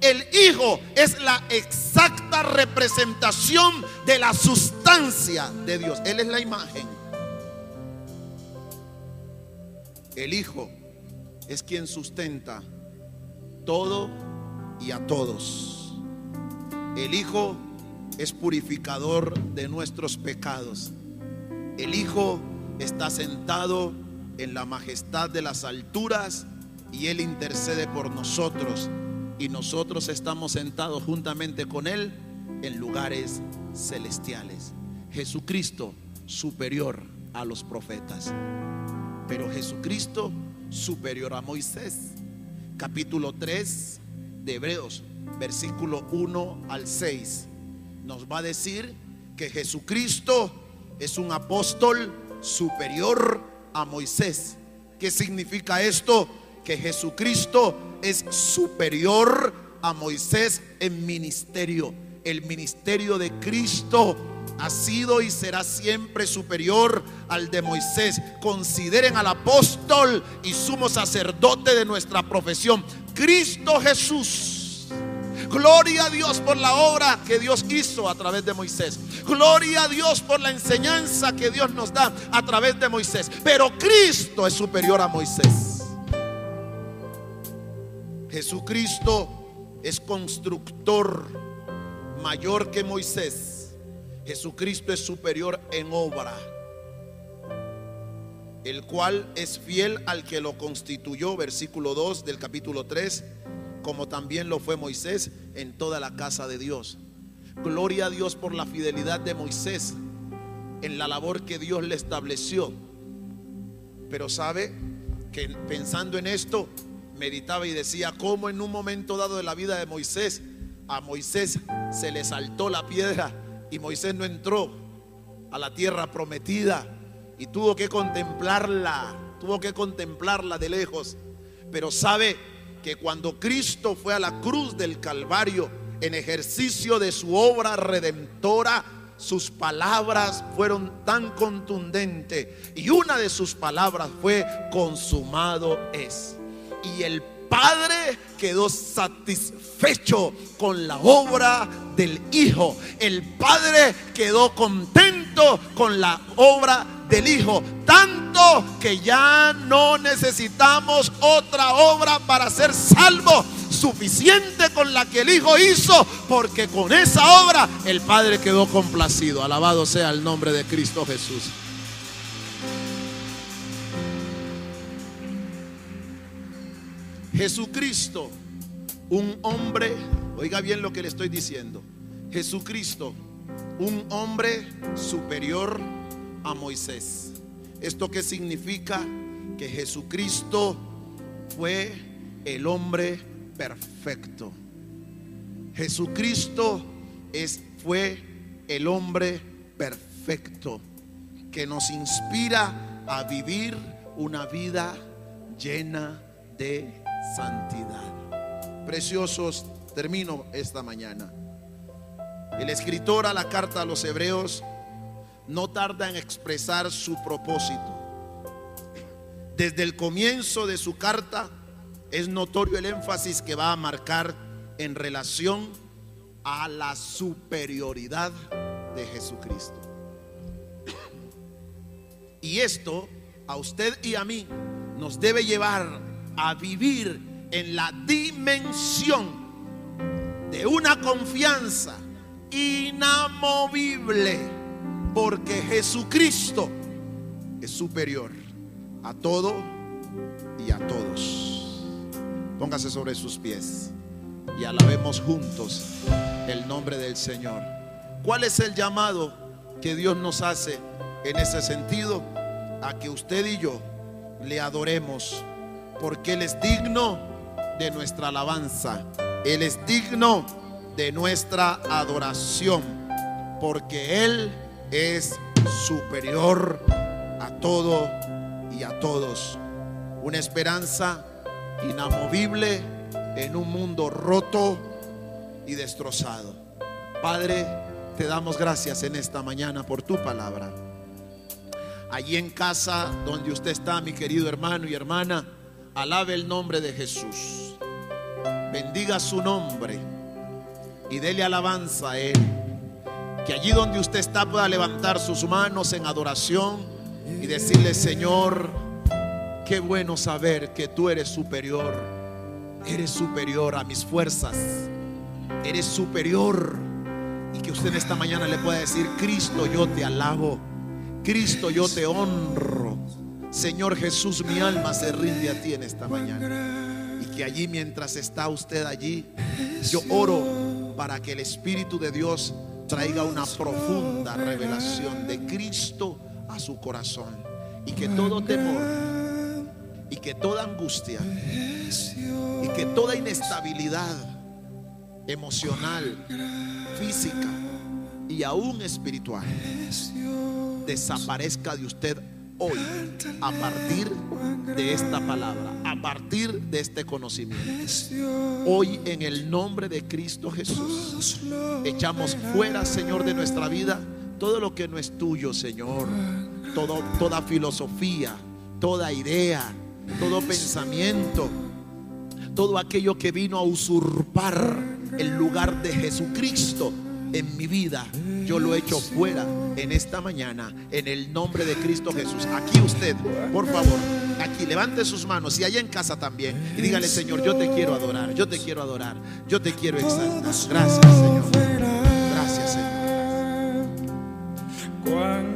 El Hijo es la exacta representación de la sustancia de Dios. Él es la imagen. El Hijo es quien sustenta todo y a todos. El Hijo es purificador de nuestros pecados. El Hijo está sentado en la majestad de las alturas y Él intercede por nosotros. Y nosotros estamos sentados juntamente con Él en lugares celestiales. Jesucristo superior a los profetas. Pero Jesucristo superior a Moisés. Capítulo 3 de Hebreos, versículo 1 al 6. Nos va a decir que Jesucristo es un apóstol superior a Moisés. ¿Qué significa esto? Que Jesucristo es superior a Moisés en ministerio. El ministerio de Cristo ha sido y será siempre superior al de Moisés. Consideren al apóstol y sumo sacerdote de nuestra profesión, Cristo Jesús. Gloria a Dios por la obra que Dios hizo a través de Moisés. Gloria a Dios por la enseñanza que Dios nos da a través de Moisés. Pero Cristo es superior a Moisés. Jesucristo es constructor mayor que Moisés. Jesucristo es superior en obra, el cual es fiel al que lo constituyó, versículo 2 del capítulo 3, como también lo fue Moisés en toda la casa de Dios. Gloria a Dios por la fidelidad de Moisés en la labor que Dios le estableció. Pero sabe que pensando en esto, meditaba y decía, cómo en un momento dado de la vida de Moisés, a Moisés se le saltó la piedra y Moisés no entró a la tierra prometida y tuvo que contemplarla, tuvo que contemplarla de lejos. Pero sabe que cuando Cristo fue a la cruz del Calvario en ejercicio de su obra redentora, sus palabras fueron tan contundentes y una de sus palabras fue consumado es. Y el Padre quedó satisfecho con la obra del Hijo. El Padre quedó contento con la obra del Hijo. Tanto que ya no necesitamos otra obra para ser salvo. Suficiente con la que el Hijo hizo. Porque con esa obra el Padre quedó complacido. Alabado sea el nombre de Cristo Jesús. Jesucristo, un hombre, oiga bien lo que le estoy diciendo. Jesucristo, un hombre superior a Moisés. ¿Esto qué significa? Que Jesucristo fue el hombre perfecto. Jesucristo es, fue el hombre perfecto que nos inspira a vivir una vida llena de santidad. Preciosos, termino esta mañana. El escritor a la carta a los hebreos no tarda en expresar su propósito. Desde el comienzo de su carta es notorio el énfasis que va a marcar en relación a la superioridad de Jesucristo. Y esto a usted y a mí nos debe llevar a vivir en la dimensión de una confianza inamovible, porque Jesucristo es superior a todo y a todos. Póngase sobre sus pies y alabemos juntos el nombre del Señor. ¿Cuál es el llamado que Dios nos hace en ese sentido? A que usted y yo le adoremos porque Él es digno de nuestra alabanza. Él es digno de nuestra adoración, porque Él es superior a todo y a todos. Una esperanza inamovible en un mundo roto y destrozado. Padre, te damos gracias en esta mañana por tu palabra. Allí en casa donde usted está, mi querido hermano y hermana, alabe el nombre de Jesús. Bendiga su nombre y dele alabanza a Él. Que allí donde usted está pueda levantar sus manos en adoración y decirle, Señor, qué bueno saber que tú eres superior. Eres superior a mis fuerzas. Eres superior Y que usted esta mañana le pueda decir, Cristo, yo te alabo. Cristo, yo te honro. Señor Jesús, mi alma se rinde a ti en esta mañana. Y que allí mientras está usted allí, yo oro para que el Espíritu de Dios traiga una profunda revelación de Cristo a su corazón. Y que todo temor, y que toda angustia, y que toda inestabilidad emocional, física y aún espiritual desaparezca de usted hoy a partir de esta palabra, a partir de este conocimiento. Hoy en el nombre de Cristo Jesús echamos fuera, Señor, de nuestra vida todo lo que no es tuyo, Señor. Toda filosofía, toda idea, todo pensamiento, todo aquello que vino a usurpar el lugar de Jesucristo en mi vida, yo lo echo fuera en esta mañana, en el nombre de Cristo Jesús. Aquí usted, por favor, aquí levante sus manos y allá en casa también y dígale, Señor, yo te quiero adorar, yo te quiero adorar, yo te quiero exaltar. Gracias, Señor. Gracias, Señor. Cuán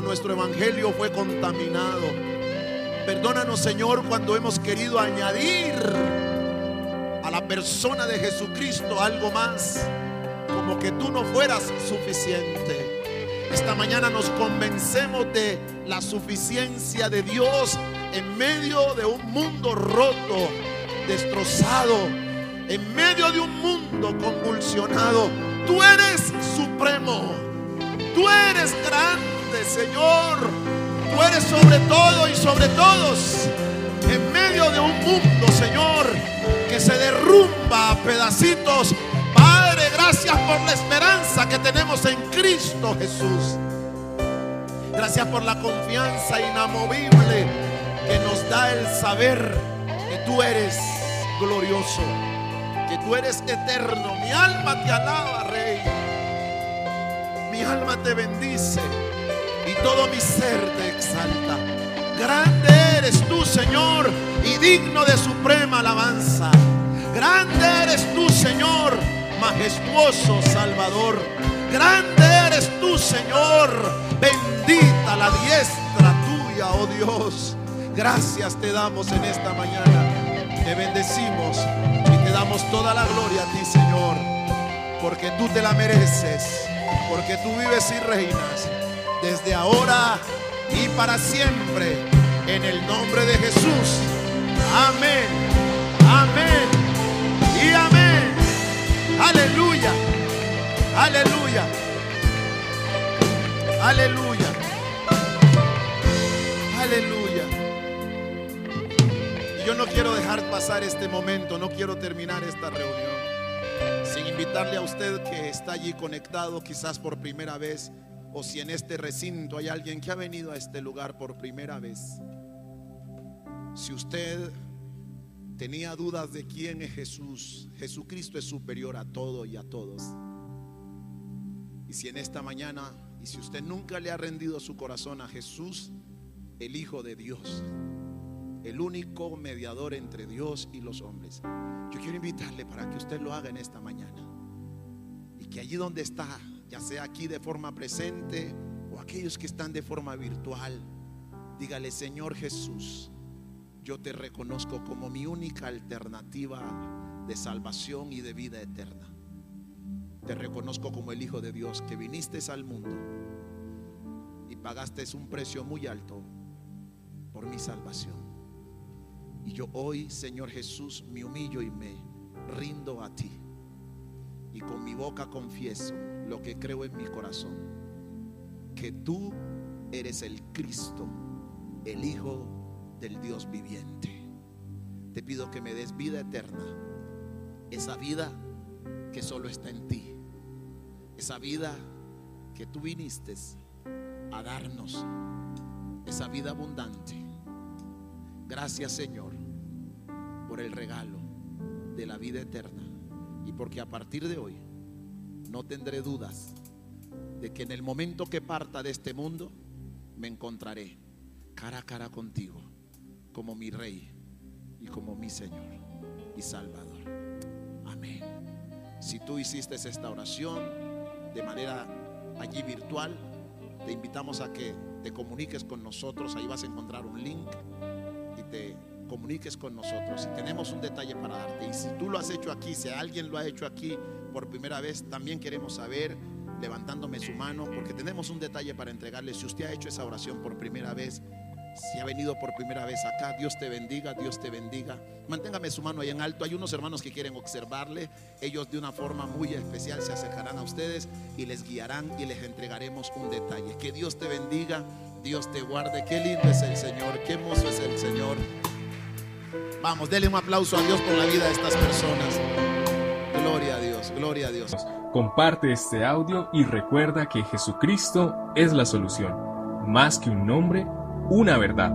nuestro evangelio fue contaminado. Perdónanos, Señor, cuando hemos querido añadir a la persona de Jesucristo algo más, como que tú no fueras suficiente. Esta mañana nos convencemos de la suficiencia de Dios en medio de un mundo roto, destrozado, en medio de un mundo convulsionado. Tú eres supremo, tú eres grande, Señor. Tú eres sobre todo y sobre todos. En medio de un mundo, Señor, que se derrumba a pedacitos. Padre, gracias por la esperanza que tenemos en Cristo. Jesús. Gracias por la confianza inamovible que nos da el saber que tú eres glorioso, que tú eres eterno. Mi alma te alaba, Rey. Mi alma te bendice y todo mi ser te exalta. Grande eres tú, Señor, y digno de suprema alabanza. Grande eres tú, Señor, majestuoso Salvador. Grande eres tú, Señor. Bendita la diestra tuya, oh Dios. Gracias te damos en esta mañana. Te bendecimos y te damos toda la gloria a ti, Señor. Porque tú te la mereces. Porque tú vives y reinas desde ahora y para siempre. En el nombre de Jesús. Amén. Amén. Y amén. Aleluya. Aleluya. Aleluya. Aleluya. Y yo no quiero dejar pasar este momento, no quiero terminar esta reunión sin invitarle a usted que está allí conectado quizás por primera vez o si en este recinto hay alguien que ha venido a este lugar por primera vez. Si usted tenía dudas de quién es Jesús, Jesucristo es superior a todo y a todos. Y si en esta mañana, y si usted nunca le ha rendido su corazón a Jesús, el Hijo de Dios, el único mediador entre Dios y los hombres, yo quiero invitarle para que usted lo haga en esta mañana. Y que allí donde está, ya sea aquí de forma presente o aquellos que están de forma virtual, dígale, Señor Jesús, yo te reconozco como mi única alternativa de salvación y de vida eterna. Te reconozco como el Hijo de Dios que viniste al mundo y pagaste un precio muy alto por mi salvación. Y yo hoy, Señor Jesús, me humillo y me rindo a ti. Y con mi boca confieso lo que creo en mi corazón, que tú eres el Cristo, el Hijo del Dios viviente. Te pido que me des vida eterna, esa vida que solo está en ti, esa vida que tú viniste a darnos, esa vida abundante. Gracias Señor por el regalo de la vida eterna y porque a partir de hoy no tendré dudas de que en el momento que parta de este mundo me encontraré cara a cara contigo como mi rey y como mi Señor y Salvador. Amén. Si tú hiciste esta oración de manera allí virtual, te invitamos a que te comuniques con nosotros. Ahí vas a encontrar un link y te comuniques con nosotros. Y tenemos un detalle para darte. Y si tú lo has hecho aquí, si alguien lo ha hecho aquí por primera vez, también queremos saber levantándome su mano, porque tenemos un detalle para entregarle. Si usted ha hecho esa oración por primera vez, si ha venido por primera vez acá, Dios te bendiga, Dios te bendiga. Manténgame su mano ahí en alto. Hay unos hermanos que quieren observarle. Ellos de una forma muy especial se acercarán a ustedes y les guiarán y les entregaremos un detalle. Que Dios te bendiga, Dios te guarde. Qué lindo es el Señor, qué hermoso es el Señor. Vamos, denle un aplauso a Dios por la vida de estas personas. Gloria a Dios, gloria a Dios. Comparte este audio y recuerda que Jesucristo es la solución. Más que un nombre, una verdad.